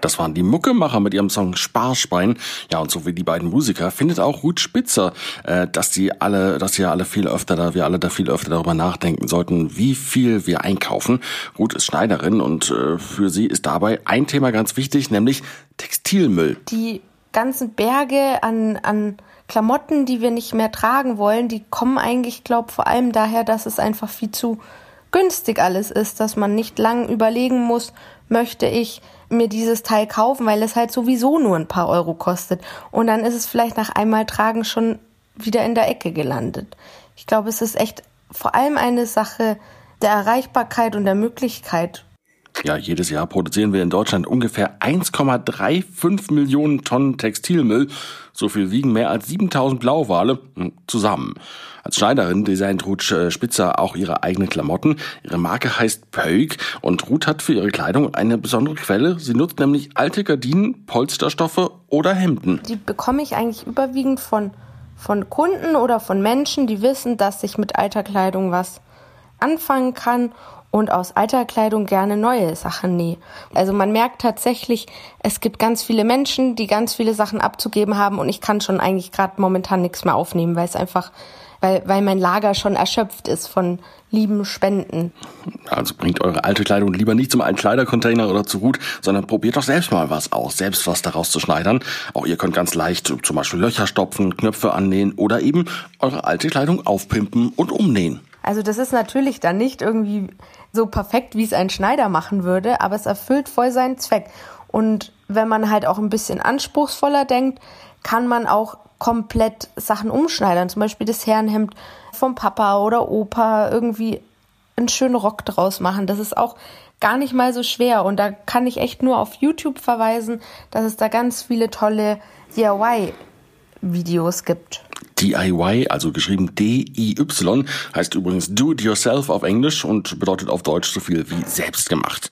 Das waren die Muckemacher mit ihrem Song Sparschwein. Ja, und so wie die beiden Musiker findet auch Ruth Spitzer, äh, dass die alle, dass wir alle viel öfter da, wir alle da viel öfter darüber nachdenken sollten, wie viel wir einkaufen. Ruth ist Schneiderin und äh, für sie ist dabei ein Thema ganz wichtig, nämlich Textilmüll. Die ganzen Berge an, an Klamotten, die wir nicht mehr tragen wollen, die kommen eigentlich, glaube vor allem daher, dass es einfach viel zu günstig alles ist, dass man nicht lang überlegen muss, möchte ich mir dieses Teil kaufen, weil es halt sowieso nur ein paar Euro kostet. Und dann ist es vielleicht nach einmal tragen schon wieder in der Ecke gelandet. Ich glaube, es ist echt vor allem eine Sache der Erreichbarkeit und der Möglichkeit. Ja, jedes Jahr produzieren wir in Deutschland ungefähr 1,35 Millionen Tonnen Textilmüll. So viel wiegen mehr als 7000 Blauwale hm, zusammen. Als Schneiderin designt Ruth äh, Spitzer auch ihre eigenen Klamotten. Ihre Marke heißt Pöig und Ruth hat für ihre Kleidung eine besondere Quelle. Sie nutzt nämlich alte Gardinen, Polsterstoffe oder Hemden. Die bekomme ich eigentlich überwiegend von, von Kunden oder von Menschen, die wissen, dass ich mit alter Kleidung was anfangen kann und aus alter Kleidung gerne neue Sachen nähe. Also man merkt tatsächlich, es gibt ganz viele Menschen, die ganz viele Sachen abzugeben haben und ich kann schon eigentlich gerade momentan nichts mehr aufnehmen, weil es einfach weil, weil mein Lager schon erschöpft ist von lieben Spenden. Also bringt eure alte Kleidung lieber nicht zum alten Kleidercontainer oder zu Hut, sondern probiert doch selbst mal was aus, selbst was daraus zu schneidern. Auch ihr könnt ganz leicht zum Beispiel Löcher stopfen, Knöpfe annähen oder eben eure alte Kleidung aufpimpen und umnähen. Also das ist natürlich dann nicht irgendwie so perfekt, wie es ein Schneider machen würde, aber es erfüllt voll seinen Zweck. Und wenn man halt auch ein bisschen anspruchsvoller denkt, kann man auch komplett Sachen umschneidern. Zum Beispiel das Herrenhemd vom Papa oder Opa irgendwie einen schönen Rock draus machen. Das ist auch gar nicht mal so schwer. Und da kann ich echt nur auf YouTube verweisen, dass es da ganz viele tolle DIY-Videos gibt. DIY, also geschrieben D-I-Y, heißt übrigens Do It Yourself auf Englisch und bedeutet auf Deutsch so viel wie selbst gemacht.